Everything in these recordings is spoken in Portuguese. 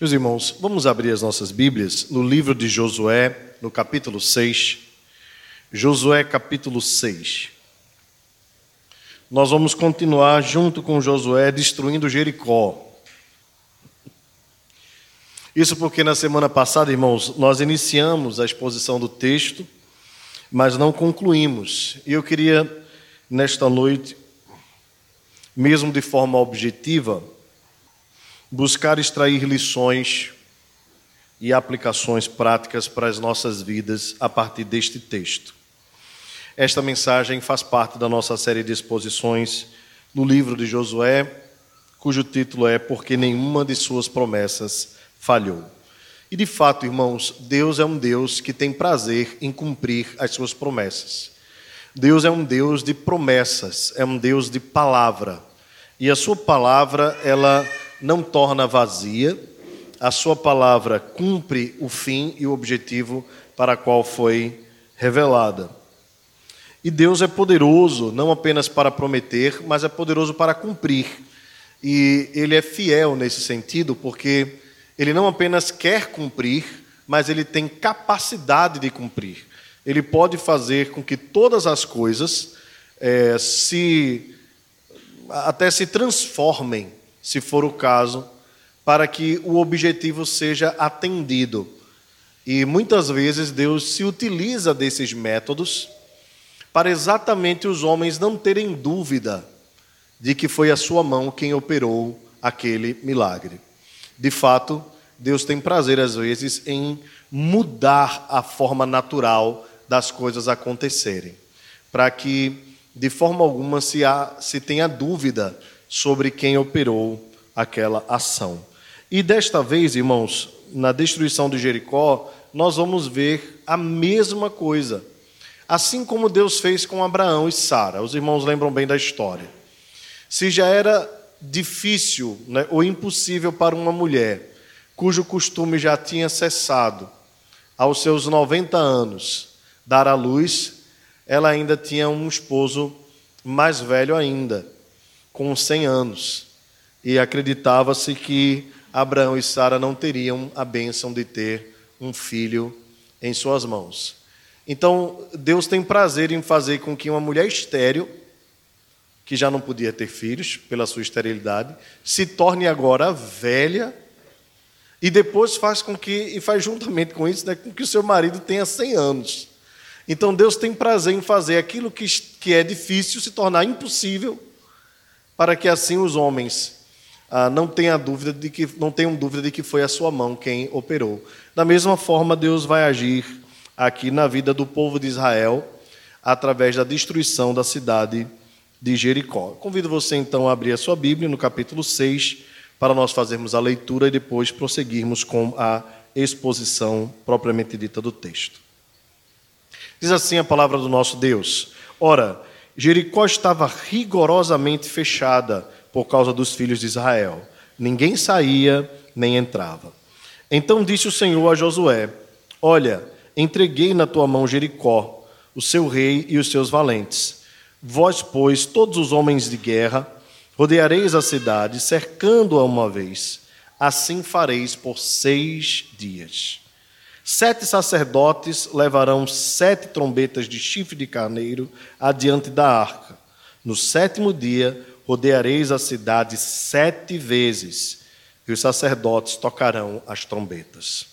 Meus irmãos, vamos abrir as nossas Bíblias no livro de Josué, no capítulo 6. Josué, capítulo 6. Nós vamos continuar junto com Josué destruindo Jericó. Isso porque na semana passada, irmãos, nós iniciamos a exposição do texto, mas não concluímos. E eu queria, nesta noite, mesmo de forma objetiva, buscar extrair lições e aplicações práticas para as nossas vidas a partir deste texto. Esta mensagem faz parte da nossa série de exposições no livro de Josué, cujo título é Porque Nenhuma de Suas Promessas Falhou. E de fato, irmãos, Deus é um Deus que tem prazer em cumprir as suas promessas. Deus é um Deus de promessas, é um Deus de palavra. E a sua palavra, ela não torna vazia, a sua palavra cumpre o fim e o objetivo para qual foi revelada. E Deus é poderoso não apenas para prometer, mas é poderoso para cumprir. E ele é fiel nesse sentido, porque ele não apenas quer cumprir, mas ele tem capacidade de cumprir. Ele pode fazer com que todas as coisas é, se até se transformem se for o caso, para que o objetivo seja atendido. E muitas vezes Deus se utiliza desses métodos para exatamente os homens não terem dúvida de que foi a sua mão quem operou aquele milagre. De fato, Deus tem prazer às vezes em mudar a forma natural das coisas acontecerem, para que de forma alguma se, há, se tenha dúvida sobre quem operou aquela ação. E desta vez, irmãos, na destruição de Jericó, nós vamos ver a mesma coisa. Assim como Deus fez com Abraão e Sara. Os irmãos lembram bem da história. Se já era difícil né, ou impossível para uma mulher cujo costume já tinha cessado aos seus 90 anos dar à luz, ela ainda tinha um esposo mais velho ainda, com 100 anos. E acreditava-se que Abraão e Sara não teriam a bênção de ter um filho em suas mãos. Então, Deus tem prazer em fazer com que uma mulher estéril, que já não podia ter filhos pela sua esterilidade, se torne agora velha e depois faz com que, e faz juntamente com isso, né, com que o seu marido tenha 100 anos. Então Deus tem prazer em fazer aquilo que, que é difícil se tornar impossível, para que assim os homens ah, não tenha dúvida de que não tenham dúvida de que foi a sua mão quem operou. Da mesma forma, Deus vai agir aqui na vida do povo de Israel através da destruição da cidade de Jericó. Convido você então a abrir a sua Bíblia no capítulo 6 para nós fazermos a leitura e depois prosseguirmos com a exposição propriamente dita do texto. Diz assim a palavra do nosso Deus: Ora, Jericó estava rigorosamente fechada por causa dos filhos de Israel. Ninguém saía nem entrava. Então disse o Senhor a Josué: Olha, entreguei na tua mão Jericó, o seu rei e os seus valentes. Vós, pois, todos os homens de guerra, rodeareis a cidade, cercando-a uma vez. Assim fareis por seis dias. Sete sacerdotes levarão sete trombetas de chifre de carneiro adiante da arca. No sétimo dia, rodeareis a cidade sete vezes, e os sacerdotes tocarão as trombetas.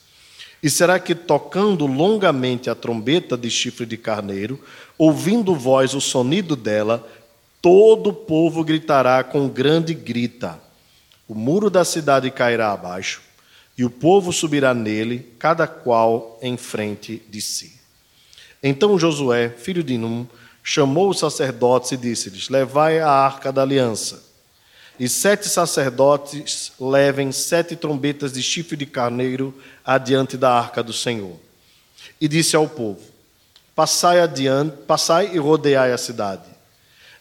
E será que, tocando longamente a trombeta de chifre de carneiro, ouvindo vós o sonido dela, todo o povo gritará com grande grita. O muro da cidade cairá abaixo, e o povo subirá nele, cada qual em frente de si. Então Josué, filho de Num, chamou os sacerdotes e disse-lhes: Levai a arca da aliança. E sete sacerdotes levem sete trombetas de chifre de carneiro adiante da arca do Senhor. E disse ao povo: Passai adiante, passai e rodeai a cidade.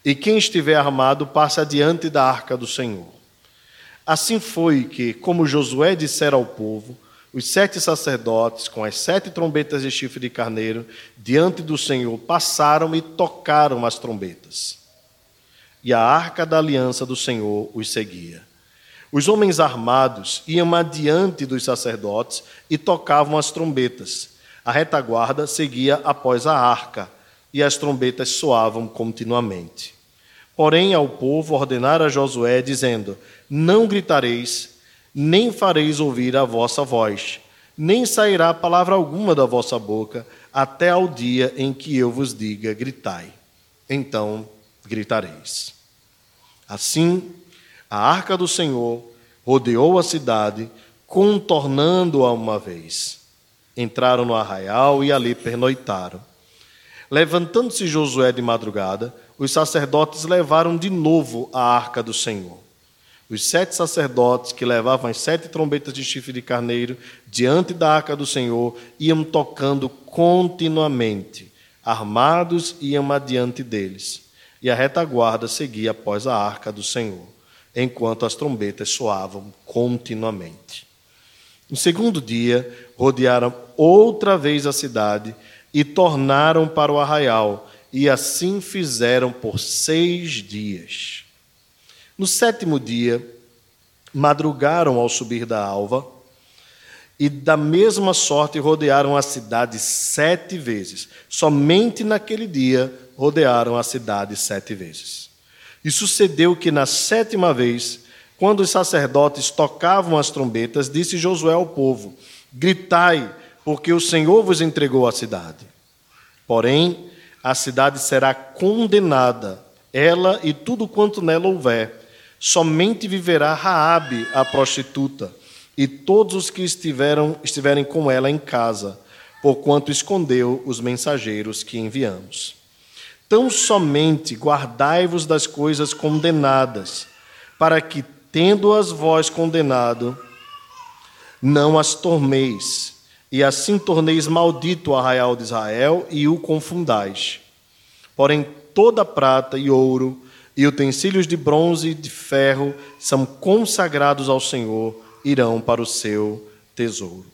E quem estiver armado, passe adiante da arca do Senhor. Assim foi que, como Josué dissera ao povo, os sete sacerdotes, com as sete trombetas de chifre de carneiro, diante do Senhor, passaram e tocaram as trombetas. E a arca da aliança do Senhor os seguia. Os homens armados iam adiante dos sacerdotes e tocavam as trombetas. A retaguarda seguia após a arca, e as trombetas soavam continuamente. Porém, ao povo ordenara Josué, dizendo: Não gritareis, nem fareis ouvir a vossa voz, nem sairá palavra alguma da vossa boca, até ao dia em que eu vos diga: gritai. Então gritareis. Assim, a arca do Senhor rodeou a cidade, contornando-a uma vez. Entraram no arraial e ali pernoitaram. Levantando-se Josué de madrugada, os sacerdotes levaram de novo a arca do Senhor. Os sete sacerdotes que levavam as sete trombetas de chifre de carneiro diante da arca do Senhor iam tocando continuamente, armados iam adiante deles, e a retaguarda seguia após a arca do Senhor enquanto as trombetas soavam continuamente. No segundo dia, rodearam outra vez a cidade e tornaram para o arraial, e assim fizeram por seis dias. No sétimo dia, madrugaram ao subir da alva, e da mesma sorte rodearam a cidade sete vezes. Somente naquele dia rodearam a cidade sete vezes. E sucedeu que na sétima vez, quando os sacerdotes tocavam as trombetas, disse Josué ao povo: Gritai, porque o Senhor vos entregou a cidade. Porém, a cidade será condenada, ela e tudo quanto nela houver. Somente viverá Raabe, a prostituta, e todos os que estiveram, estiverem com ela em casa, porquanto escondeu os mensageiros que enviamos. Tão somente guardai-vos das coisas condenadas, para que, tendo-as vós condenado, não as torneis, e assim torneis maldito o arraial de Israel e o confundais. Porém, toda prata e ouro e utensílios de bronze e de ferro são consagrados ao Senhor, irão para o seu tesouro.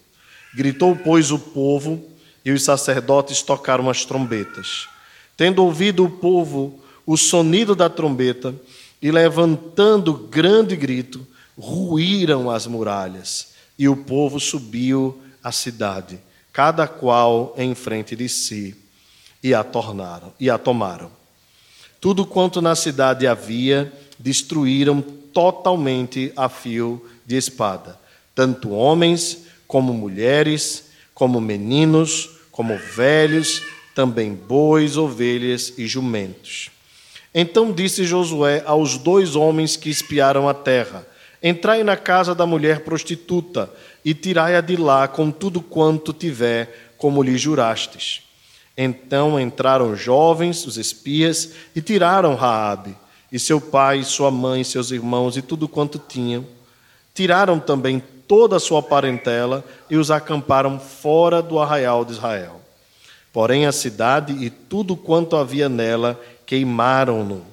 Gritou, pois, o povo, e os sacerdotes tocaram as trombetas. Tendo ouvido o povo o sonido da trombeta e levantando grande grito, ruíram as muralhas, e o povo subiu à cidade, cada qual em frente de si, e a tornaram e a tomaram. Tudo quanto na cidade havia, destruíram totalmente a fio de espada, tanto homens como mulheres, como meninos, como velhos, também bois, ovelhas e jumentos. Então disse Josué aos dois homens que espiaram a terra: Entrai na casa da mulher prostituta e tirai-a de lá com tudo quanto tiver, como lhe jurastes. Então entraram jovens, os espias, e tiraram Raabe, e seu pai, sua mãe, seus irmãos e tudo quanto tinham. Tiraram também toda a sua parentela e os acamparam fora do arraial de Israel. Porém, a cidade e tudo quanto havia nela queimaram-no.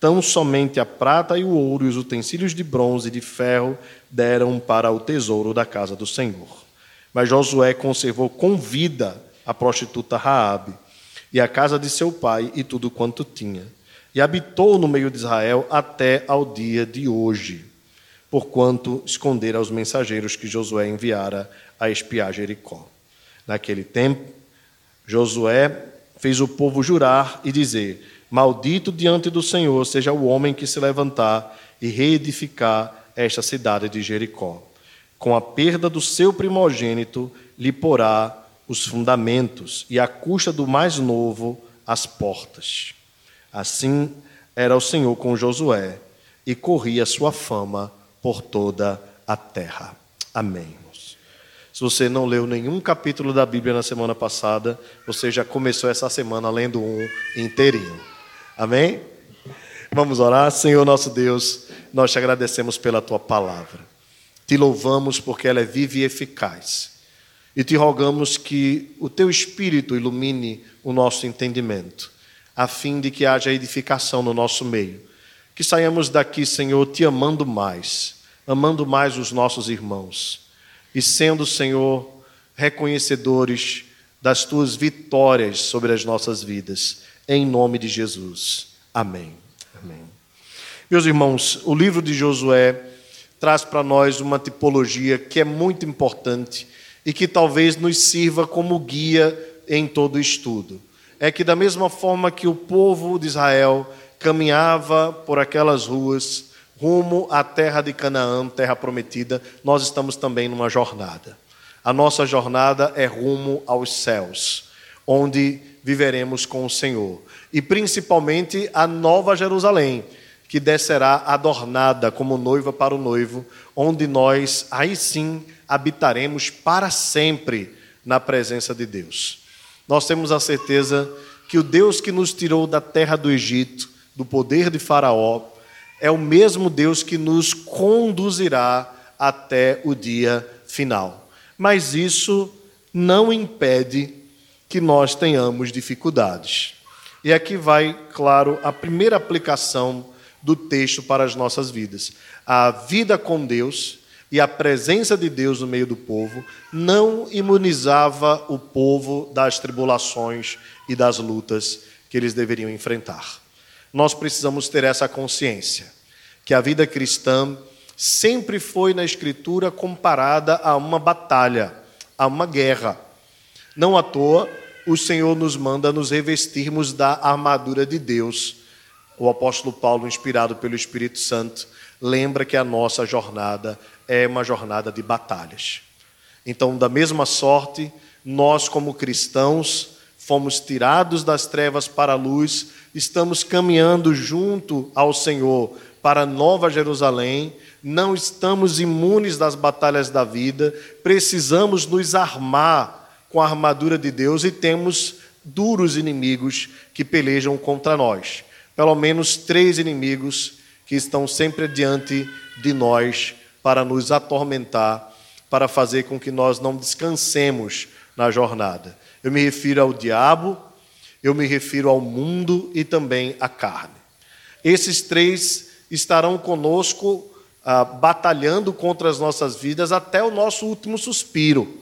Tão somente a prata e o ouro e os utensílios de bronze e de ferro deram para o tesouro da casa do Senhor. Mas Josué conservou com vida a prostituta Raabe e a casa de seu pai e tudo quanto tinha. E habitou no meio de Israel até ao dia de hoje, porquanto escondera os mensageiros que Josué enviara a espiar Jericó. Naquele tempo, Josué fez o povo jurar e dizer: Maldito diante do Senhor seja o homem que se levantar e reedificar esta cidade de Jericó. Com a perda do seu primogênito, lhe porá os fundamentos, e à custa do mais novo, as portas. Assim era o Senhor com Josué, e corria sua fama por toda a terra. Amém. Se você não leu nenhum capítulo da Bíblia na semana passada, você já começou essa semana lendo um inteirinho. Amém? Vamos orar. Senhor nosso Deus, nós te agradecemos pela tua palavra. Te louvamos porque ela é viva e eficaz. E te rogamos que o teu espírito ilumine o nosso entendimento, a fim de que haja edificação no nosso meio. Que saiamos daqui, Senhor, te amando mais, amando mais os nossos irmãos e sendo, Senhor, reconhecedores das tuas vitórias sobre as nossas vidas, em nome de Jesus. Amém. Amém. Meus irmãos, o livro de Josué traz para nós uma tipologia que é muito importante e que talvez nos sirva como guia em todo o estudo. É que, da mesma forma que o povo de Israel caminhava por aquelas ruas rumo à terra de Canaã, terra prometida, nós estamos também numa jornada. A nossa jornada é rumo aos céus, onde viveremos com o Senhor. E principalmente a Nova Jerusalém, que descerá adornada como noiva para o noivo, onde nós aí sim habitaremos para sempre na presença de Deus. Nós temos a certeza que o Deus que nos tirou da terra do Egito, do poder de Faraó, é o mesmo Deus que nos conduzirá até o dia final. Mas isso não impede que nós tenhamos dificuldades. E aqui vai, claro, a primeira aplicação do texto para as nossas vidas. A vida com Deus e a presença de Deus no meio do povo não imunizava o povo das tribulações e das lutas que eles deveriam enfrentar. Nós precisamos ter essa consciência que a vida cristã sempre foi na Escritura comparada a uma batalha, a uma guerra. Não à toa, o Senhor nos manda nos revestirmos da armadura de Deus o apóstolo Paulo, inspirado pelo Espírito Santo, lembra que a nossa jornada é uma jornada de batalhas. Então, da mesma sorte, nós, como cristãos, fomos tirados das trevas para a luz, estamos caminhando junto ao Senhor para Nova Jerusalém, não estamos imunes das batalhas da vida, precisamos nos armar com a armadura de Deus e temos duros inimigos que pelejam contra nós pelo menos três inimigos que estão sempre diante de nós para nos atormentar, para fazer com que nós não descansemos na jornada. Eu me refiro ao diabo, eu me refiro ao mundo e também à carne. Esses três estarão conosco ah, batalhando contra as nossas vidas até o nosso último suspiro,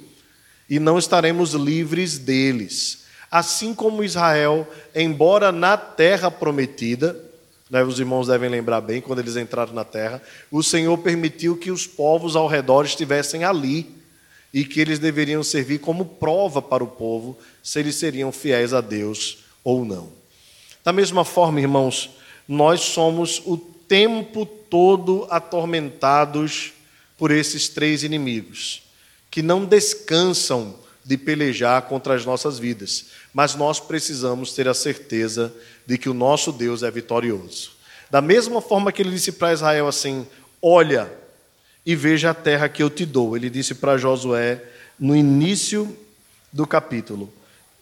e não estaremos livres deles. Assim como Israel, embora na terra prometida, né, os irmãos devem lembrar bem, quando eles entraram na terra, o Senhor permitiu que os povos ao redor estivessem ali e que eles deveriam servir como prova para o povo se eles seriam fiéis a Deus ou não. Da mesma forma, irmãos, nós somos o tempo todo atormentados por esses três inimigos, que não descansam de pelejar contra as nossas vidas, mas nós precisamos ter a certeza de que o nosso Deus é vitorioso. Da mesma forma que ele disse para Israel assim: Olha e veja a terra que eu te dou. Ele disse para Josué no início do capítulo.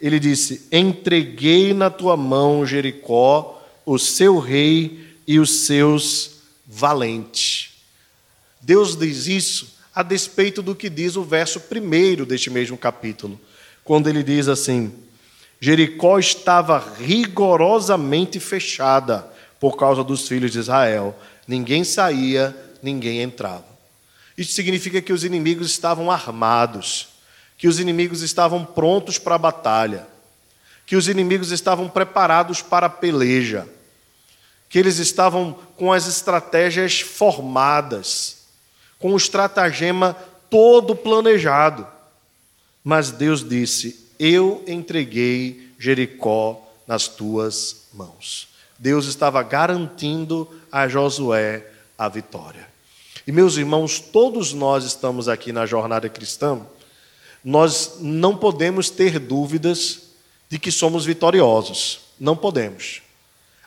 Ele disse: Entreguei na tua mão Jericó, o seu rei e os seus valentes. Deus diz isso a despeito do que diz o verso primeiro deste mesmo capítulo, quando ele diz assim: Jericó estava rigorosamente fechada por causa dos filhos de Israel, ninguém saía, ninguém entrava. Isso significa que os inimigos estavam armados, que os inimigos estavam prontos para a batalha, que os inimigos estavam preparados para a peleja, que eles estavam com as estratégias formadas com o estratagema todo planejado. Mas Deus disse: Eu entreguei Jericó nas tuas mãos. Deus estava garantindo a Josué a vitória. E meus irmãos, todos nós estamos aqui na jornada cristã, nós não podemos ter dúvidas de que somos vitoriosos. Não podemos.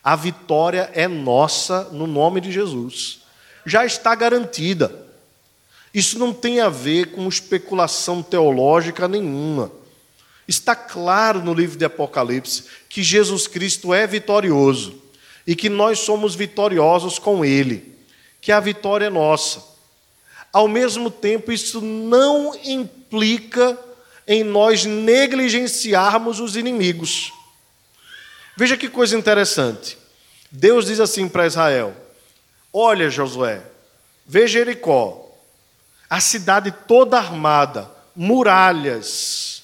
A vitória é nossa no nome de Jesus. Já está garantida. Isso não tem a ver com especulação teológica nenhuma. Está claro no livro de Apocalipse que Jesus Cristo é vitorioso e que nós somos vitoriosos com Ele, que a vitória é nossa. Ao mesmo tempo, isso não implica em nós negligenciarmos os inimigos. Veja que coisa interessante. Deus diz assim para Israel: Olha, Josué, veja Jericó, a cidade toda armada, muralhas,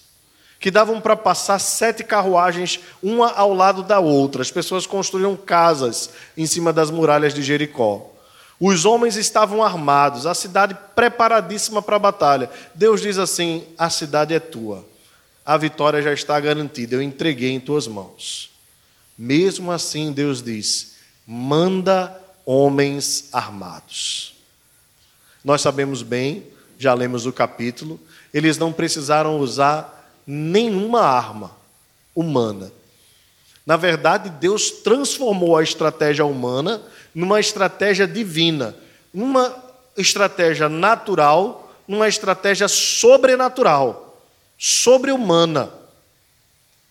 que davam para passar sete carruagens, uma ao lado da outra. As pessoas construíam casas em cima das muralhas de Jericó. Os homens estavam armados, a cidade preparadíssima para a batalha. Deus diz assim: a cidade é tua, a vitória já está garantida, eu entreguei em tuas mãos. Mesmo assim, Deus diz: manda homens armados. Nós sabemos bem, já lemos o capítulo, eles não precisaram usar nenhuma arma humana. Na verdade, Deus transformou a estratégia humana numa estratégia divina, uma estratégia natural, numa estratégia sobrenatural, sobre-humana,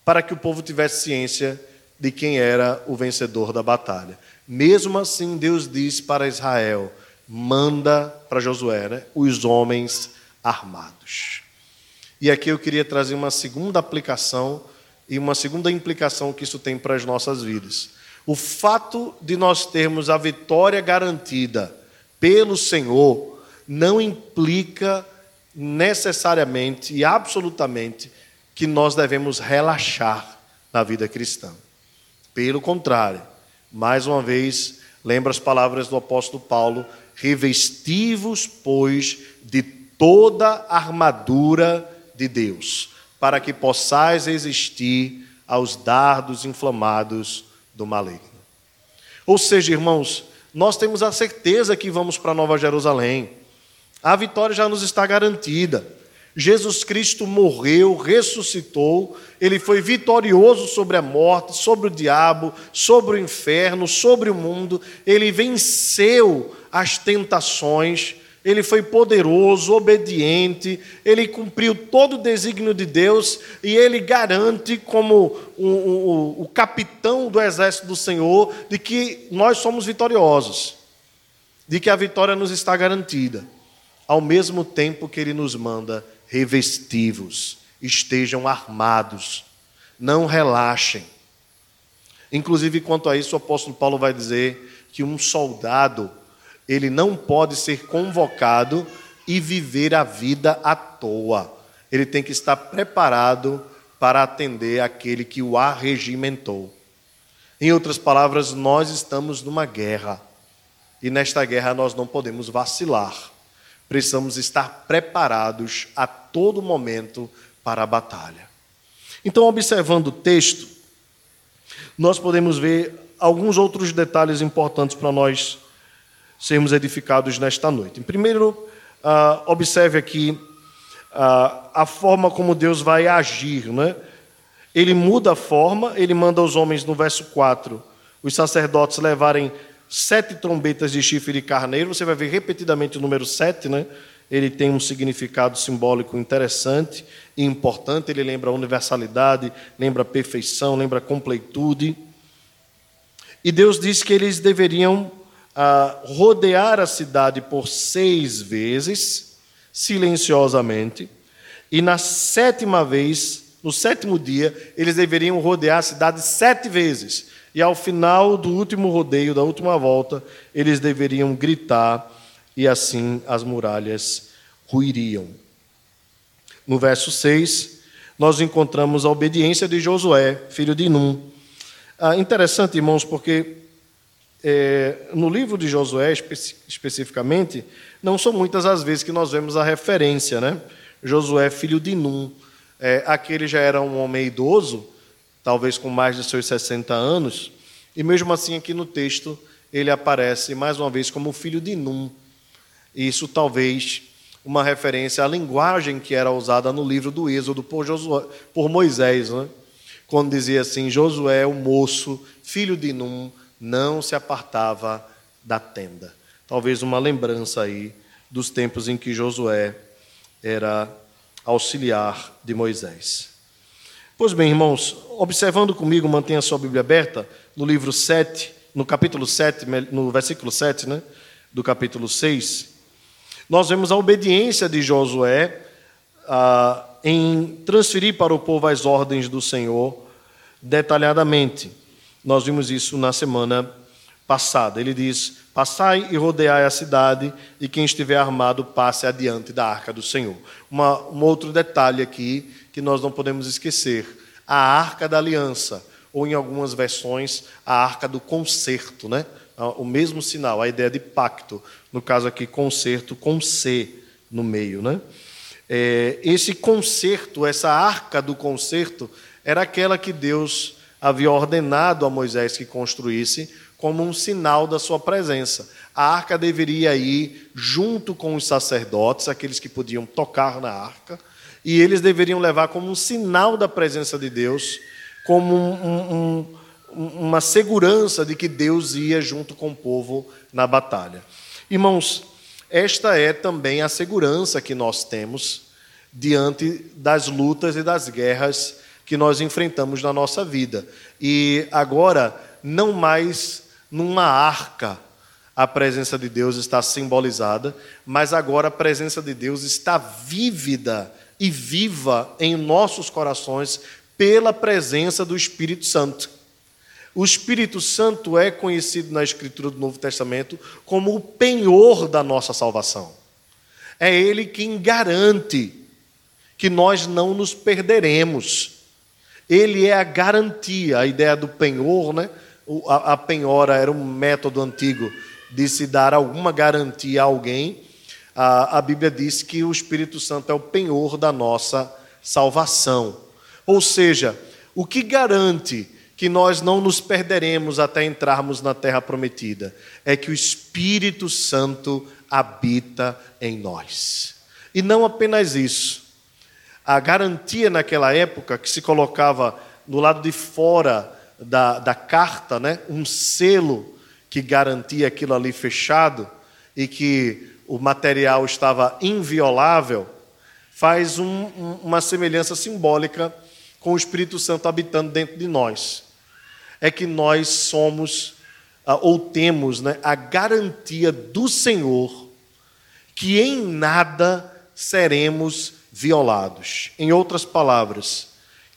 para que o povo tivesse ciência de quem era o vencedor da batalha. Mesmo assim, Deus diz para Israel: manda para Josué né, os homens armados. E aqui eu queria trazer uma segunda aplicação e uma segunda implicação que isso tem para as nossas vidas. O fato de nós termos a vitória garantida pelo Senhor não implica necessariamente e absolutamente que nós devemos relaxar na vida cristã. Pelo contrário, mais uma vez, lembra as palavras do apóstolo Paulo: revestivos, pois, de toda a armadura de Deus, para que possais resistir aos dardos inflamados do maligno. Ou seja, irmãos, nós temos a certeza que vamos para Nova Jerusalém. A vitória já nos está garantida. Jesus Cristo morreu, ressuscitou, ele foi vitorioso sobre a morte, sobre o diabo, sobre o inferno, sobre o mundo, ele venceu as tentações, ele foi poderoso, obediente, ele cumpriu todo o desígnio de Deus e ele garante, como o, o, o capitão do exército do Senhor, de que nós somos vitoriosos, de que a vitória nos está garantida, ao mesmo tempo que ele nos manda revestivos, estejam armados, não relaxem. Inclusive, quanto a isso, o apóstolo Paulo vai dizer que um soldado ele não pode ser convocado e viver a vida à toa. Ele tem que estar preparado para atender aquele que o arregimentou. Em outras palavras, nós estamos numa guerra. E nesta guerra nós não podemos vacilar. Precisamos estar preparados a todo momento para a batalha. Então, observando o texto, nós podemos ver alguns outros detalhes importantes para nós sermos edificados nesta noite. Em primeiro, uh, observe aqui uh, a forma como Deus vai agir. Né? Ele muda a forma, ele manda os homens, no verso 4, os sacerdotes levarem sete trombetas de chifre de carneiro. Você vai ver repetidamente o número sete, né? Ele tem um significado simbólico interessante e importante. Ele lembra a universalidade, lembra a perfeição, lembra a completude. E Deus diz que eles deveriam a rodear a cidade por seis vezes, silenciosamente, e na sétima vez, no sétimo dia, eles deveriam rodear a cidade sete vezes. E ao final do último rodeio, da última volta, eles deveriam gritar, e assim as muralhas ruiriam. No verso 6, nós encontramos a obediência de Josué, filho de Num. Ah, interessante, irmãos, porque é, no livro de Josué, espe especificamente, não são muitas as vezes que nós vemos a referência, né? Josué, filho de Num. É, aquele já era um homem idoso, talvez com mais de seus 60 anos, e mesmo assim, aqui no texto, ele aparece mais uma vez como filho de Num. Isso talvez uma referência à linguagem que era usada no livro do Êxodo por, Josué, por Moisés, né? quando dizia assim: Josué, o moço, filho de Num, não se apartava da tenda. Talvez uma lembrança aí dos tempos em que Josué era auxiliar de Moisés. Pois bem, irmãos, observando comigo, mantenha sua Bíblia aberta, no livro 7, no capítulo 7, no versículo 7, né, do capítulo 6, nós vemos a obediência de Josué ah, em transferir para o povo as ordens do Senhor detalhadamente. Nós vimos isso na semana passada. Ele diz: Passai e rodeai a cidade, e quem estiver armado passe adiante da arca do Senhor. Uma, um outro detalhe aqui que nós não podemos esquecer: a arca da aliança, ou em algumas versões, a arca do concerto, né? o mesmo sinal, a ideia de pacto, no caso aqui, concerto com C no meio. Né? É, esse concerto, essa arca do concerto, era aquela que Deus havia ordenado a Moisés que construísse como um sinal da sua presença. A arca deveria ir junto com os sacerdotes, aqueles que podiam tocar na arca, e eles deveriam levar como um sinal da presença de Deus, como um, um, uma segurança de que Deus ia junto com o povo na batalha. Irmãos, esta é também a segurança que nós temos diante das lutas e das guerras que nós enfrentamos na nossa vida. E agora, não mais numa arca a presença de Deus está simbolizada, mas agora a presença de Deus está vívida e viva em nossos corações pela presença do Espírito Santo. O Espírito Santo é conhecido na Escritura do Novo Testamento como o penhor da nossa salvação. É Ele quem garante que nós não nos perderemos. Ele é a garantia, a ideia do penhor, né? A penhora era um método antigo de se dar alguma garantia a alguém. A Bíblia diz que o Espírito Santo é o penhor da nossa salvação. Ou seja, o que garante que nós não nos perderemos até entrarmos na terra prometida é que o Espírito Santo habita em nós. E não apenas isso. A garantia naquela época que se colocava no lado de fora da, da carta, né, um selo que garantia aquilo ali fechado e que o material estava inviolável, faz um, um, uma semelhança simbólica com o Espírito Santo habitando dentro de nós. É que nós somos, ah, ou temos, né, a garantia do Senhor que em nada seremos violados. Em outras palavras,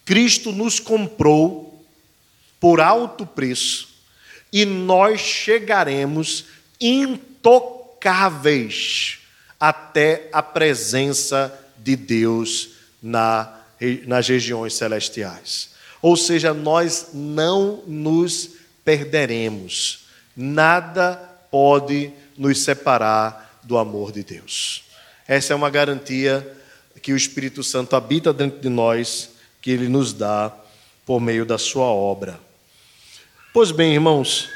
Cristo nos comprou por alto preço e nós chegaremos intocáveis até a presença de Deus na nas regiões celestiais. Ou seja, nós não nos perderemos. Nada pode nos separar do amor de Deus. Essa é uma garantia que o Espírito Santo habita dentro de nós, que ele nos dá por meio da sua obra. Pois bem, irmãos,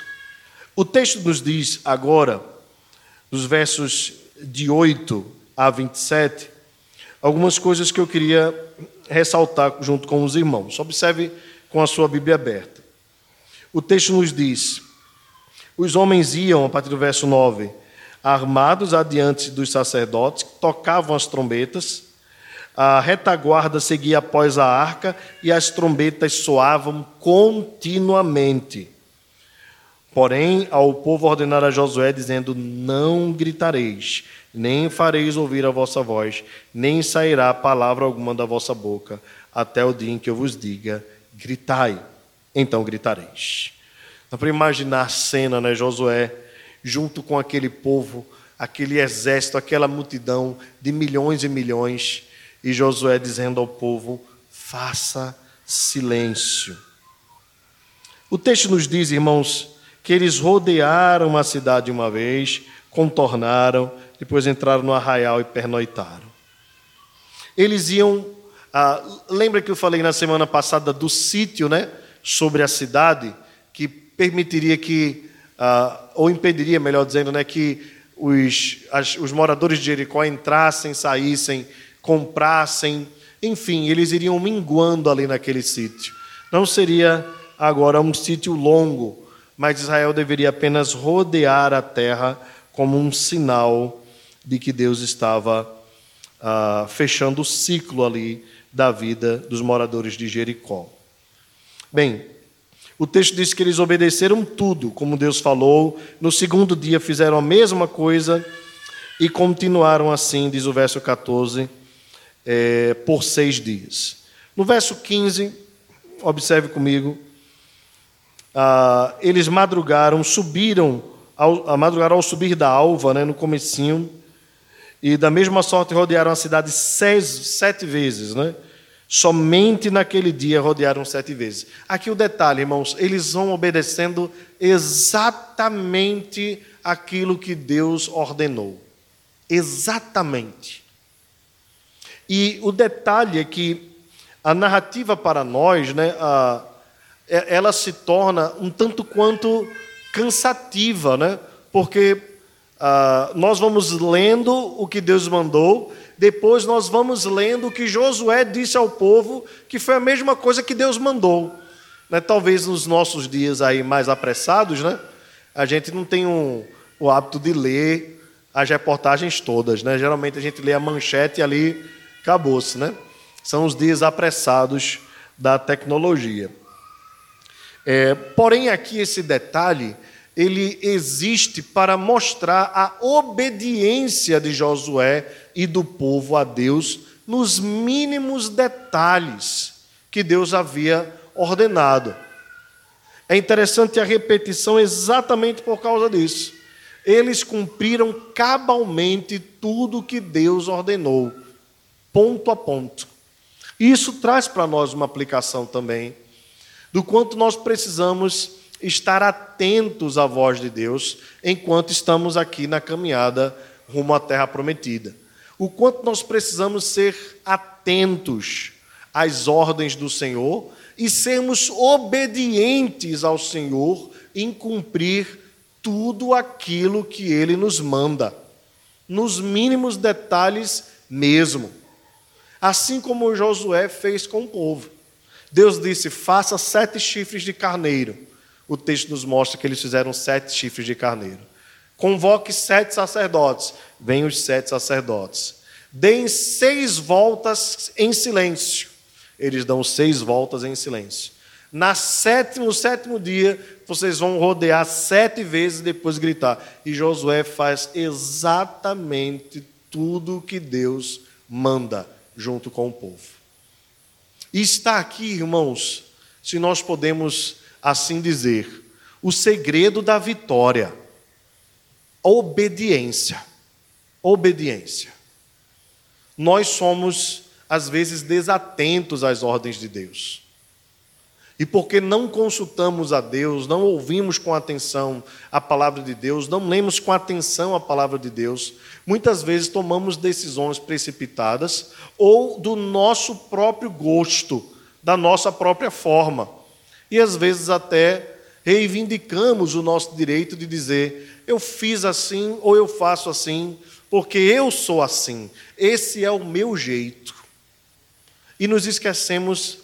o texto nos diz agora, nos versos de 8 a 27, algumas coisas que eu queria ressaltar junto com os irmãos. Observe com a sua Bíblia aberta. O texto nos diz: os homens iam, a partir do verso 9, armados adiante dos sacerdotes, tocavam as trombetas, a retaguarda seguia após a arca e as trombetas soavam continuamente. Porém, ao povo ordenar a Josué, dizendo: Não gritareis, nem fareis ouvir a vossa voz, nem sairá palavra alguma da vossa boca, até o dia em que eu vos diga: gritai, então gritareis. Dá para imaginar a cena, né? Josué, junto com aquele povo, aquele exército, aquela multidão de milhões e milhões, e Josué dizendo ao povo: faça silêncio. O texto nos diz, irmãos, que eles rodearam a cidade uma vez, contornaram, depois entraram no arraial e pernoitaram. Eles iam. Ah, lembra que eu falei na semana passada do sítio, né? Sobre a cidade, que permitiria que, ah, ou impediria, melhor dizendo, né? Que os, as, os moradores de Jericó entrassem, saíssem, comprassem, enfim, eles iriam minguando ali naquele sítio. Não seria agora um sítio longo, mas Israel deveria apenas rodear a terra como um sinal de que Deus estava ah, fechando o ciclo ali da vida dos moradores de Jericó. Bem, o texto diz que eles obedeceram tudo, como Deus falou. No segundo dia fizeram a mesma coisa e continuaram assim, diz o verso 14, é, por seis dias. No verso 15, observe comigo ah, eles madrugaram, subiram, ao, madrugaram ao subir da alva, né, no comecinho, e da mesma sorte rodearam a cidade seis, sete vezes, né? Somente naquele dia rodearam sete vezes. Aqui o detalhe, irmãos, eles vão obedecendo exatamente aquilo que Deus ordenou. Exatamente. E o detalhe é que a narrativa para nós, né, a, é, ela se torna um tanto quanto cansativa, né? porque a, nós vamos lendo o que Deus mandou, depois nós vamos lendo o que Josué disse ao povo, que foi a mesma coisa que Deus mandou. Né? Talvez nos nossos dias aí mais apressados, né? a gente não tem um, o hábito de ler as reportagens todas. Né? Geralmente a gente lê a manchete ali acabou-se, né? São os dias apressados da tecnologia. É, porém, aqui esse detalhe ele existe para mostrar a obediência de Josué e do povo a Deus nos mínimos detalhes que Deus havia ordenado. É interessante a repetição exatamente por causa disso. Eles cumpriram cabalmente tudo que Deus ordenou ponto a ponto. Isso traz para nós uma aplicação também do quanto nós precisamos estar atentos à voz de Deus enquanto estamos aqui na caminhada rumo à terra prometida. O quanto nós precisamos ser atentos às ordens do Senhor e sermos obedientes ao Senhor em cumprir tudo aquilo que ele nos manda, nos mínimos detalhes mesmo assim como Josué fez com o povo. Deus disse: faça sete chifres de carneiro. O texto nos mostra que eles fizeram sete chifres de carneiro. Convoque sete sacerdotes. Vêm os sete sacerdotes. Deem seis voltas em silêncio. Eles dão seis voltas em silêncio. Na sétimo, no sétimo dia, vocês vão rodear sete vezes e depois gritar. E Josué faz exatamente tudo o que Deus manda junto com o povo. E está aqui, irmãos, se nós podemos assim dizer, o segredo da vitória. Obediência. Obediência. Nós somos, às vezes, desatentos às ordens de Deus. E porque não consultamos a Deus, não ouvimos com atenção a palavra de Deus, não lemos com atenção a palavra de Deus, muitas vezes tomamos decisões precipitadas ou do nosso próprio gosto, da nossa própria forma. E às vezes até reivindicamos o nosso direito de dizer: eu fiz assim ou eu faço assim, porque eu sou assim, esse é o meu jeito. E nos esquecemos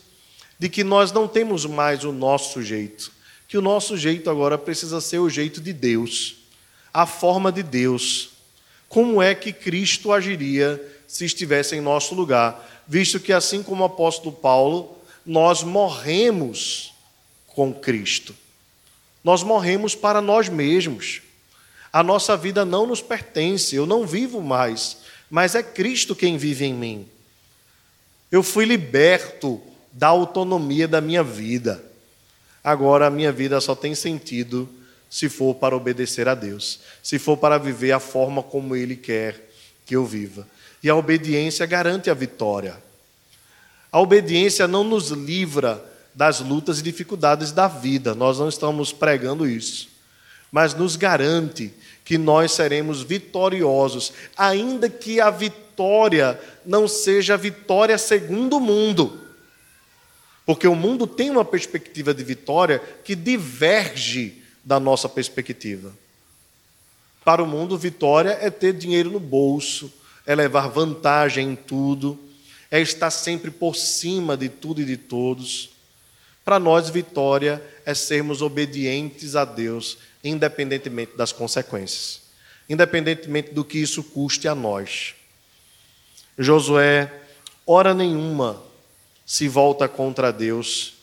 de que nós não temos mais o nosso jeito, que o nosso jeito agora precisa ser o jeito de Deus, a forma de Deus. Como é que Cristo agiria se estivesse em nosso lugar? Visto que, assim como o apóstolo Paulo, nós morremos com Cristo. Nós morremos para nós mesmos. A nossa vida não nos pertence, eu não vivo mais, mas é Cristo quem vive em mim. Eu fui liberto da autonomia da minha vida. Agora a minha vida só tem sentido se for para obedecer a Deus, se for para viver a forma como Ele quer que eu viva. E a obediência garante a vitória. A obediência não nos livra das lutas e dificuldades da vida, nós não estamos pregando isso, mas nos garante que nós seremos vitoriosos, ainda que a vitória não seja a vitória segundo o mundo porque o mundo tem uma perspectiva de vitória que diverge da nossa perspectiva. Para o mundo, vitória é ter dinheiro no bolso, é levar vantagem em tudo, é estar sempre por cima de tudo e de todos. Para nós, vitória é sermos obedientes a Deus, independentemente das consequências, independentemente do que isso custe a nós. Josué, hora nenhuma, se volta contra Deus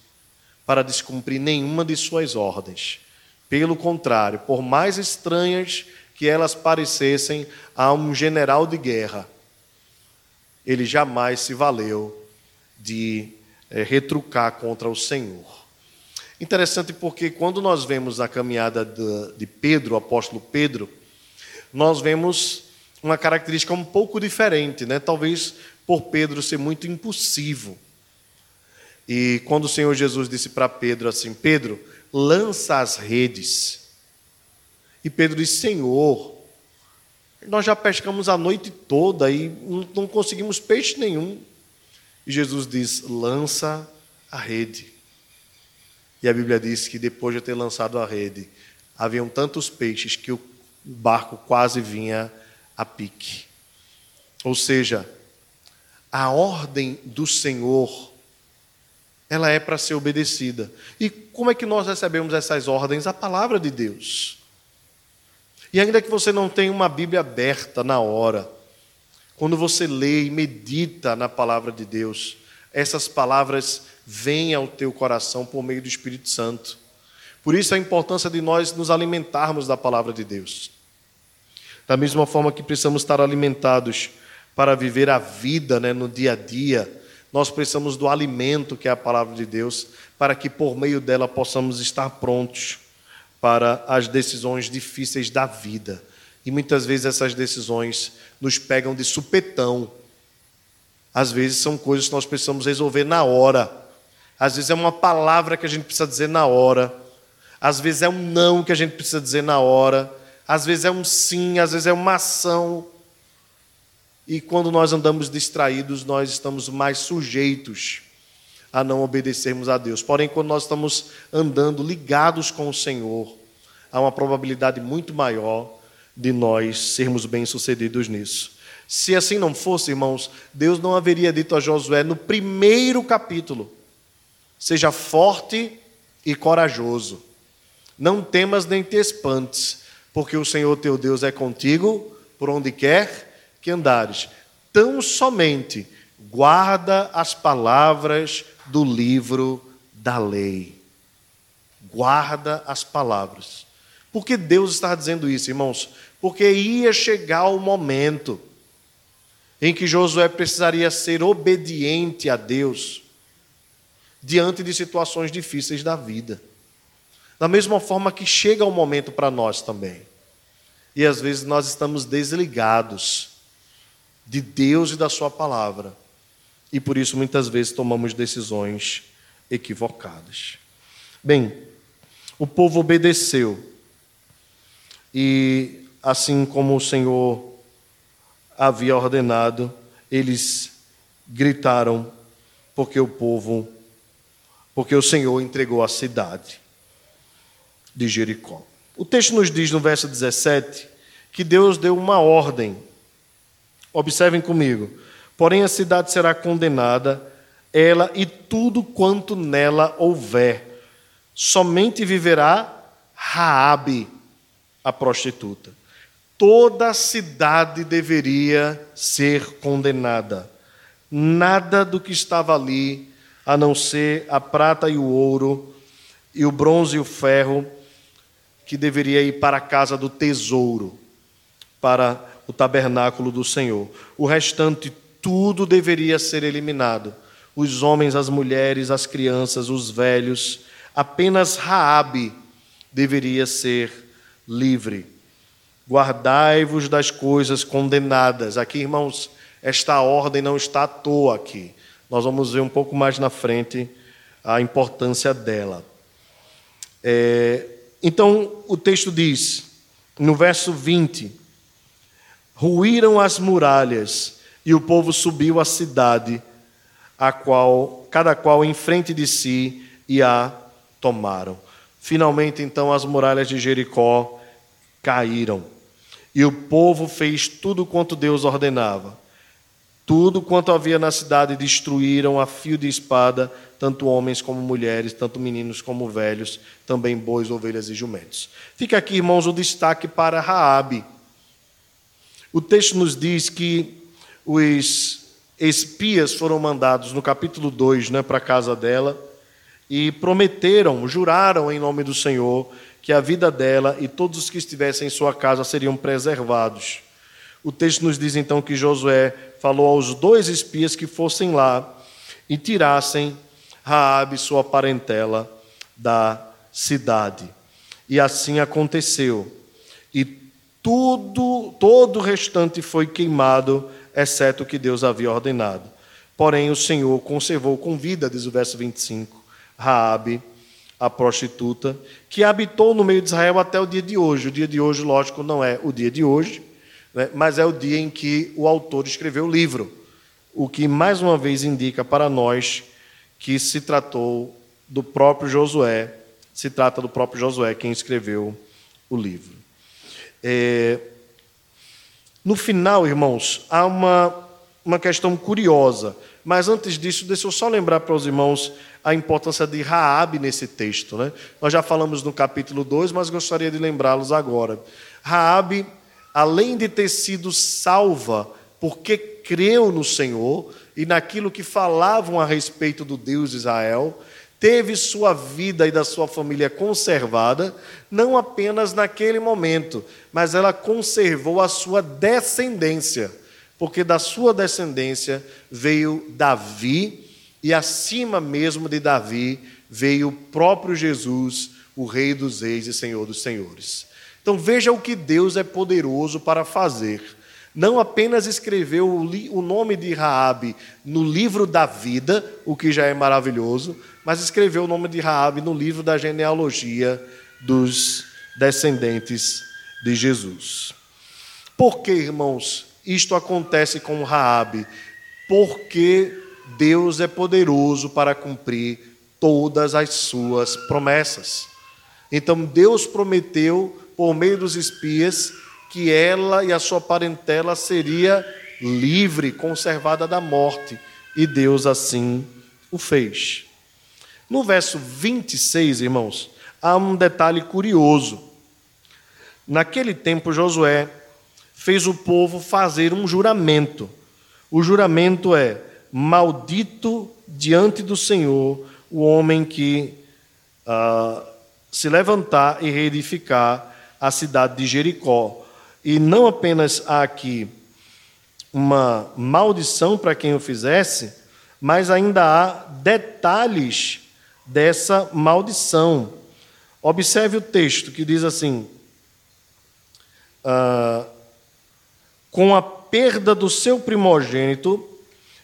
para descumprir nenhuma de suas ordens. Pelo contrário, por mais estranhas que elas parecessem a um general de guerra, ele jamais se valeu de é, retrucar contra o Senhor. Interessante porque quando nós vemos a caminhada de, Pedro, o apóstolo Pedro, nós vemos uma característica um pouco diferente, né? talvez por Pedro ser muito impulsivo. E quando o Senhor Jesus disse para Pedro assim: Pedro, lança as redes. E Pedro disse: Senhor, nós já pescamos a noite toda e não conseguimos peixe nenhum. E Jesus diz: lança a rede. E a Bíblia diz que depois de ter lançado a rede, haviam tantos peixes que o barco quase vinha a pique. Ou seja, a ordem do Senhor, ela é para ser obedecida. E como é que nós recebemos essas ordens? A palavra de Deus. E ainda que você não tenha uma Bíblia aberta na hora, quando você lê e medita na palavra de Deus, essas palavras vêm ao teu coração por meio do Espírito Santo. Por isso a importância de nós nos alimentarmos da palavra de Deus. Da mesma forma que precisamos estar alimentados para viver a vida né, no dia a dia, nós precisamos do alimento que é a palavra de Deus, para que por meio dela possamos estar prontos para as decisões difíceis da vida. E muitas vezes essas decisões nos pegam de supetão. Às vezes são coisas que nós precisamos resolver na hora. Às vezes é uma palavra que a gente precisa dizer na hora. Às vezes é um não que a gente precisa dizer na hora. Às vezes é um sim, às vezes é uma ação. E quando nós andamos distraídos, nós estamos mais sujeitos a não obedecermos a Deus. Porém, quando nós estamos andando ligados com o Senhor, há uma probabilidade muito maior de nós sermos bem-sucedidos nisso. Se assim não fosse, irmãos, Deus não haveria dito a Josué no primeiro capítulo: seja forte e corajoso, não temas nem te espantes, porque o Senhor teu Deus é contigo por onde quer que andares. Tão somente guarda as palavras do livro da lei. Guarda as palavras. Por que Deus está dizendo isso, irmãos? Porque ia chegar o momento em que Josué precisaria ser obediente a Deus diante de situações difíceis da vida. Da mesma forma que chega o momento para nós também. E às vezes nós estamos desligados de Deus e da Sua palavra e por isso muitas vezes tomamos decisões equivocadas. Bem, o povo obedeceu e, assim como o Senhor havia ordenado, eles gritaram porque o povo, porque o Senhor entregou a cidade de Jericó. O texto nos diz no verso 17 que Deus deu uma ordem. Observem comigo. Porém, a cidade será condenada, ela e tudo quanto nela houver. Somente viverá Raabe, a prostituta. Toda a cidade deveria ser condenada. Nada do que estava ali, a não ser a prata e o ouro, e o bronze e o ferro, que deveria ir para a casa do tesouro, para o tabernáculo do Senhor. O restante tudo deveria ser eliminado. Os homens, as mulheres, as crianças, os velhos, apenas Raabe deveria ser livre. Guardai-vos das coisas condenadas. Aqui, irmãos, esta ordem não está à toa aqui. Nós vamos ver um pouco mais na frente a importância dela. É, então, o texto diz, no verso 20: Ruíram as muralhas e o povo subiu à cidade, a qual cada qual em frente de si e a tomaram. Finalmente, então, as muralhas de Jericó caíram. E o povo fez tudo quanto Deus ordenava. Tudo quanto havia na cidade destruíram a fio de espada, tanto homens como mulheres, tanto meninos como velhos, também bois, ovelhas e jumentos. Fica aqui, irmãos, o destaque para Raabe. O texto nos diz que os espias foram mandados no capítulo 2 né, para a casa dela e prometeram, juraram em nome do Senhor que a vida dela e todos os que estivessem em sua casa seriam preservados. O texto nos diz então que Josué falou aos dois espias que fossem lá e tirassem Raabe, sua parentela, da cidade. E assim aconteceu. E tudo, todo o restante foi queimado exceto o que Deus havia ordenado. Porém, o Senhor conservou com vida, diz o verso 25, Raabe, a prostituta, que habitou no meio de Israel até o dia de hoje. O dia de hoje, lógico, não é o dia de hoje, né, mas é o dia em que o autor escreveu o livro, o que mais uma vez indica para nós que se tratou do próprio Josué, se trata do próprio Josué quem escreveu o livro. É... No final, irmãos, há uma, uma questão curiosa, mas antes disso, deixa eu só lembrar para os irmãos a importância de Raabe nesse texto. Né? Nós já falamos no capítulo 2, mas gostaria de lembrá-los agora. Raabe, além de ter sido salva porque creu no Senhor e naquilo que falavam a respeito do Deus de Israel, teve sua vida e da sua família conservada, não apenas naquele momento, mas ela conservou a sua descendência, porque da sua descendência veio Davi, e acima mesmo de Davi veio o próprio Jesus, o Rei dos Reis e Senhor dos Senhores. Então veja o que Deus é poderoso para fazer não apenas escreveu o nome de Raabe no livro da vida, o que já é maravilhoso, mas escreveu o nome de Raabe no livro da genealogia dos descendentes de Jesus. Por que, irmãos, isto acontece com Raabe? Porque Deus é poderoso para cumprir todas as suas promessas. Então Deus prometeu por meio dos espias que ela e a sua parentela seria livre, conservada da morte, e Deus assim o fez. No verso 26, irmãos, há um detalhe curioso. Naquele tempo, Josué fez o povo fazer um juramento. O juramento é: Maldito diante do Senhor o homem que uh, se levantar e reedificar a cidade de Jericó. E não apenas há aqui uma maldição para quem o fizesse, mas ainda há detalhes dessa maldição. Observe o texto que diz assim: ah, com a perda do seu primogênito,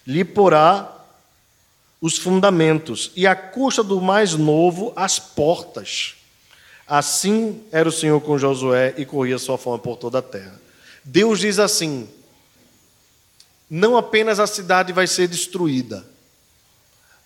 lhe porá os fundamentos, e a custa do mais novo, as portas. Assim era o Senhor com Josué e corria sua fama por toda a terra. Deus diz assim: não apenas a cidade vai ser destruída,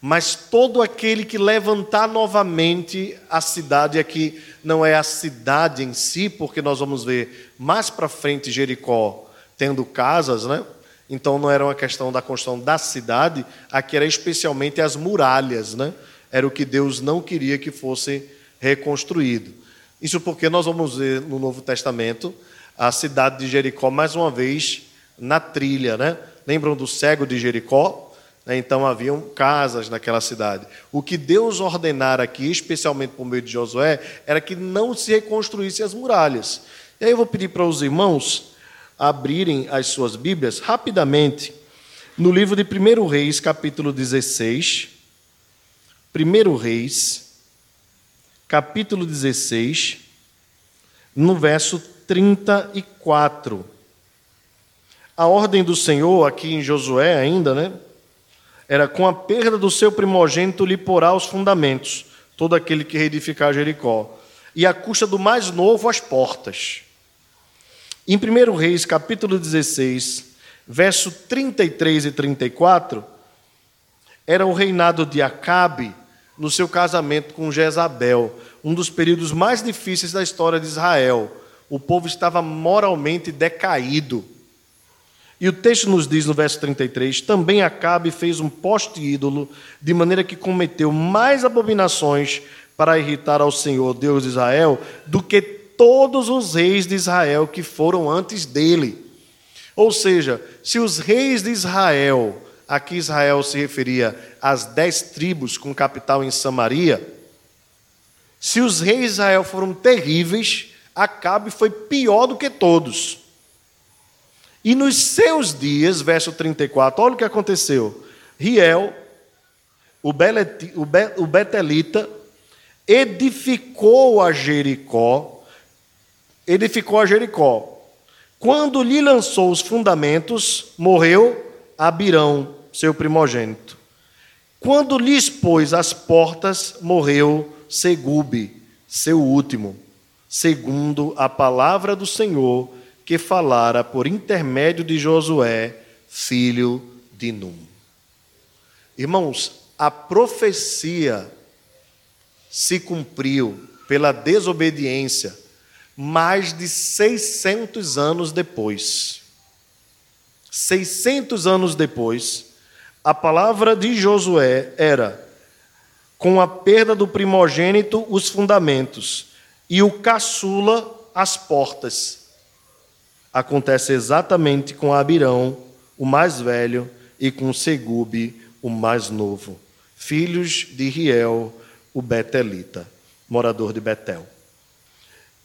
mas todo aquele que levantar novamente a cidade, aqui não é a cidade em si, porque nós vamos ver mais para frente Jericó tendo casas, né? Então não era uma questão da construção da cidade, aqui era especialmente as muralhas, né? Era o que Deus não queria que fosse reconstruído. Isso porque nós vamos ver no Novo Testamento a cidade de Jericó mais uma vez na trilha, né? Lembram do cego de Jericó? Né? Então haviam casas naquela cidade. O que Deus ordenara aqui, especialmente por meio de Josué, era que não se reconstruíssem as muralhas. E aí eu vou pedir para os irmãos abrirem as suas Bíblias rapidamente no livro de 1 Reis, capítulo 16. 1 Reis, capítulo 16, no verso 34. A ordem do Senhor, aqui em Josué ainda, né? Era com a perda do seu primogênito lhe porá os fundamentos, todo aquele que reedificar Jericó, e a custa do mais novo as portas. Em 1 Reis, capítulo 16, verso 33 e 34, era o reinado de Acabe, no seu casamento com Jezabel, um dos períodos mais difíceis da história de Israel. O povo estava moralmente decaído. E o texto nos diz no verso 33: também Acabe fez um poste ídolo, de maneira que cometeu mais abominações para irritar ao Senhor, Deus de Israel, do que todos os reis de Israel que foram antes dele. Ou seja, se os reis de Israel Aqui Israel se referia às dez tribos com capital em Samaria. Se os reis de Israel foram terríveis, Acabe foi pior do que todos. E nos seus dias, verso 34, olha o que aconteceu. Riel, o, Beleti, o, Be, o Betelita, edificou a Jericó, edificou a Jericó. Quando lhe lançou os fundamentos, morreu Abirão, seu primogênito. Quando lhes pôs as portas, morreu Segube, seu último, segundo a palavra do Senhor que falara por intermédio de Josué, filho de Num. Irmãos, a profecia se cumpriu pela desobediência mais de 600 anos depois. 600 anos depois, a palavra de Josué era: com a perda do primogênito, os fundamentos, e o caçula, as portas. Acontece exatamente com Abirão, o mais velho, e com Segube, o mais novo, filhos de Riel, o Betelita, morador de Betel.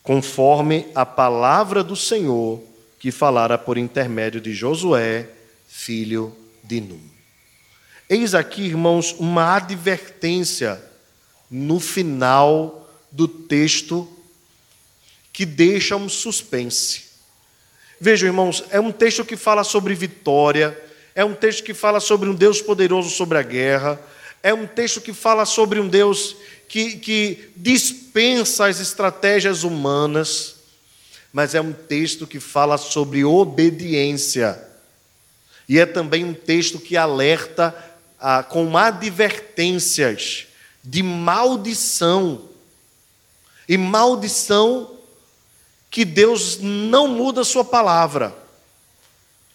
Conforme a palavra do Senhor que falara por intermédio de Josué, filho de Num. Eis aqui, irmãos, uma advertência no final do texto que deixa um suspense. Vejam, irmãos, é um texto que fala sobre vitória, é um texto que fala sobre um Deus poderoso sobre a guerra, é um texto que fala sobre um Deus que, que dispensa as estratégias humanas, mas é um texto que fala sobre obediência. E é também um texto que alerta ah, com advertências de maldição. E maldição que Deus não muda sua palavra,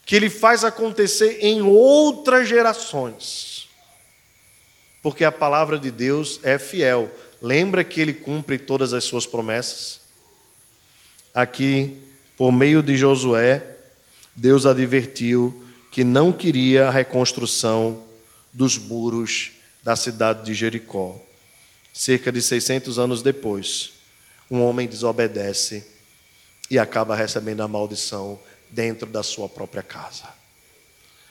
que Ele faz acontecer em outras gerações. Porque a palavra de Deus é fiel. Lembra que Ele cumpre todas as suas promessas? Aqui, por meio de Josué, Deus advertiu que não queria a reconstrução dos muros da cidade de Jericó. Cerca de 600 anos depois, um homem desobedece e acaba recebendo a maldição dentro da sua própria casa.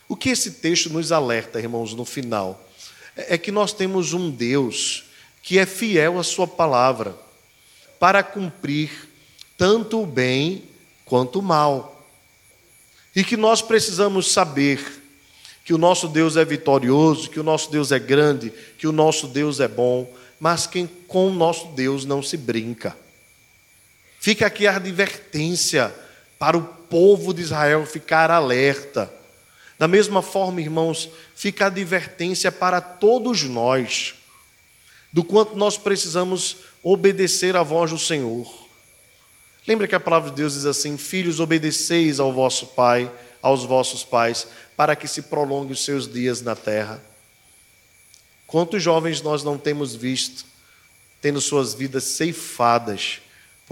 O que esse texto nos alerta, irmãos, no final, é que nós temos um Deus que é fiel à Sua palavra para cumprir tanto o bem quanto o mal. E que nós precisamos saber que o nosso Deus é vitorioso, que o nosso Deus é grande, que o nosso Deus é bom, mas que com o nosso Deus não se brinca. Fica aqui a advertência para o povo de Israel ficar alerta. Da mesma forma, irmãos, fica a advertência para todos nós, do quanto nós precisamos obedecer à voz do Senhor. Lembra que a palavra de Deus diz assim: Filhos, obedeceis ao vosso Pai, aos vossos pais, para que se prolongue os seus dias na terra. Quantos jovens nós não temos visto tendo suas vidas ceifadas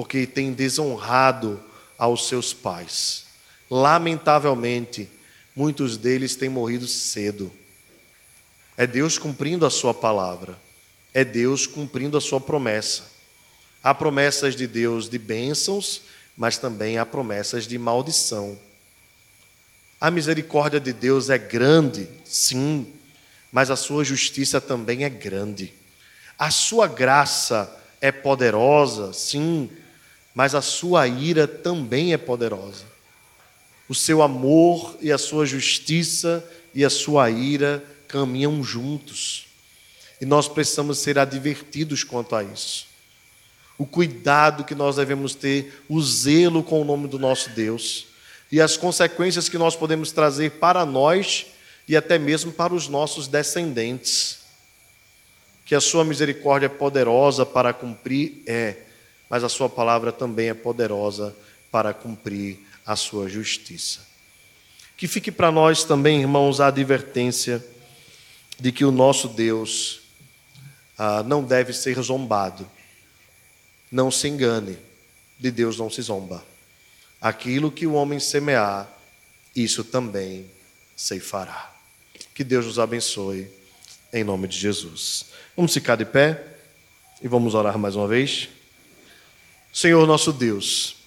porque têm desonrado aos seus pais? Lamentavelmente, muitos deles têm morrido cedo. É Deus cumprindo a sua palavra, é Deus cumprindo a sua promessa. Há promessas de Deus de bênçãos, mas também há promessas de maldição. A misericórdia de Deus é grande, sim, mas a sua justiça também é grande. A sua graça é poderosa, sim, mas a sua ira também é poderosa. O seu amor e a sua justiça e a sua ira caminham juntos. E nós precisamos ser advertidos quanto a isso. O cuidado que nós devemos ter, o zelo com o nome do nosso Deus e as consequências que nós podemos trazer para nós e até mesmo para os nossos descendentes. Que a sua misericórdia é poderosa para cumprir, é, mas a sua palavra também é poderosa para cumprir a sua justiça. Que fique para nós também, irmãos, a advertência de que o nosso Deus ah, não deve ser zombado. Não se engane, de Deus não se zomba. Aquilo que o homem semear, isso também ceifará. Que Deus nos abençoe, em nome de Jesus. Vamos ficar de pé e vamos orar mais uma vez. Senhor nosso Deus,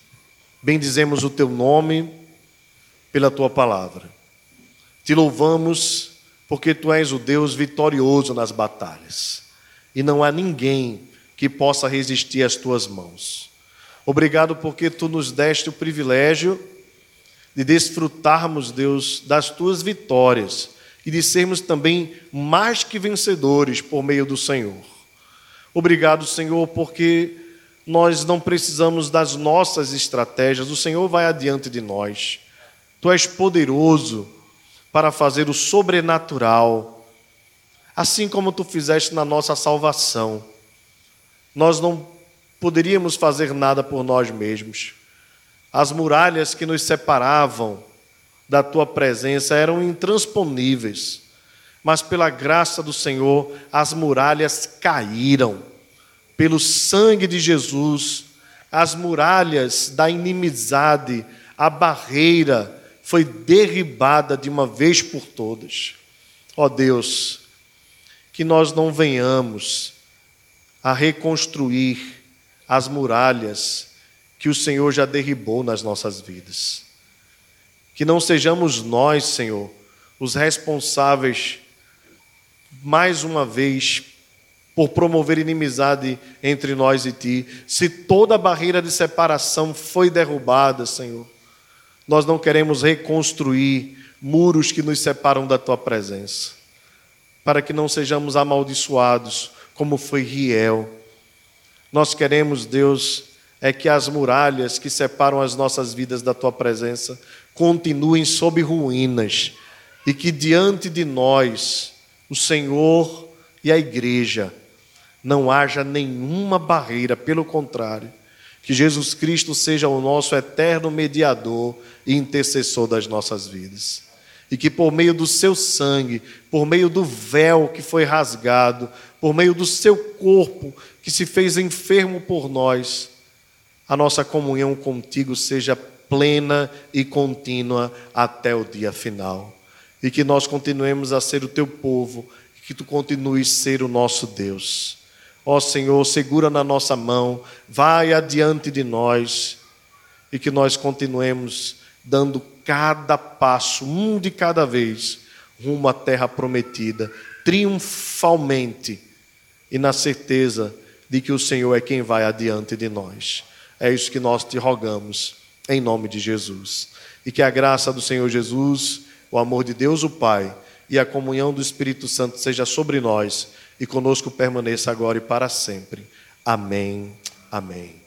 bendizemos o teu nome pela tua palavra. Te louvamos porque tu és o Deus vitorioso nas batalhas e não há ninguém que possa resistir às tuas mãos. Obrigado porque tu nos deste o privilégio de desfrutarmos, Deus, das tuas vitórias, e de sermos também mais que vencedores por meio do Senhor. Obrigado, Senhor, porque nós não precisamos das nossas estratégias, o Senhor vai adiante de nós. Tu és poderoso para fazer o sobrenatural, assim como tu fizeste na nossa salvação. Nós não poderíamos fazer nada por nós mesmos. As muralhas que nos separavam da tua presença eram intransponíveis, mas pela graça do Senhor as muralhas caíram. Pelo sangue de Jesus, as muralhas da inimizade, a barreira foi derribada de uma vez por todas. Ó Deus, que nós não venhamos a reconstruir as muralhas que o Senhor já derribou nas nossas vidas. Que não sejamos nós, Senhor, os responsáveis, mais uma vez, por promover inimizade entre nós e ti. Se toda barreira de separação foi derrubada, Senhor, nós não queremos reconstruir muros que nos separam da tua presença, para que não sejamos amaldiçoados, como foi Riel. Nós queremos, Deus, é que as muralhas que separam as nossas vidas da tua presença continuem sob ruínas e que diante de nós, o Senhor e a igreja, não haja nenhuma barreira, pelo contrário, que Jesus Cristo seja o nosso eterno mediador e intercessor das nossas vidas. E que por meio do seu sangue, por meio do véu que foi rasgado, por meio do seu corpo que se fez enfermo por nós, a nossa comunhão contigo seja plena e contínua até o dia final. E que nós continuemos a ser o teu povo, que tu continues a ser o nosso Deus. Ó Senhor, segura na nossa mão, vai adiante de nós e que nós continuemos dando cada passo, um de cada vez, rumo à terra prometida, triunfalmente e na certeza de que o Senhor é quem vai adiante de nós. É isso que nós te rogamos, em nome de Jesus. E que a graça do Senhor Jesus, o amor de Deus o Pai e a comunhão do Espírito Santo seja sobre nós e conosco permaneça agora e para sempre. Amém. Amém.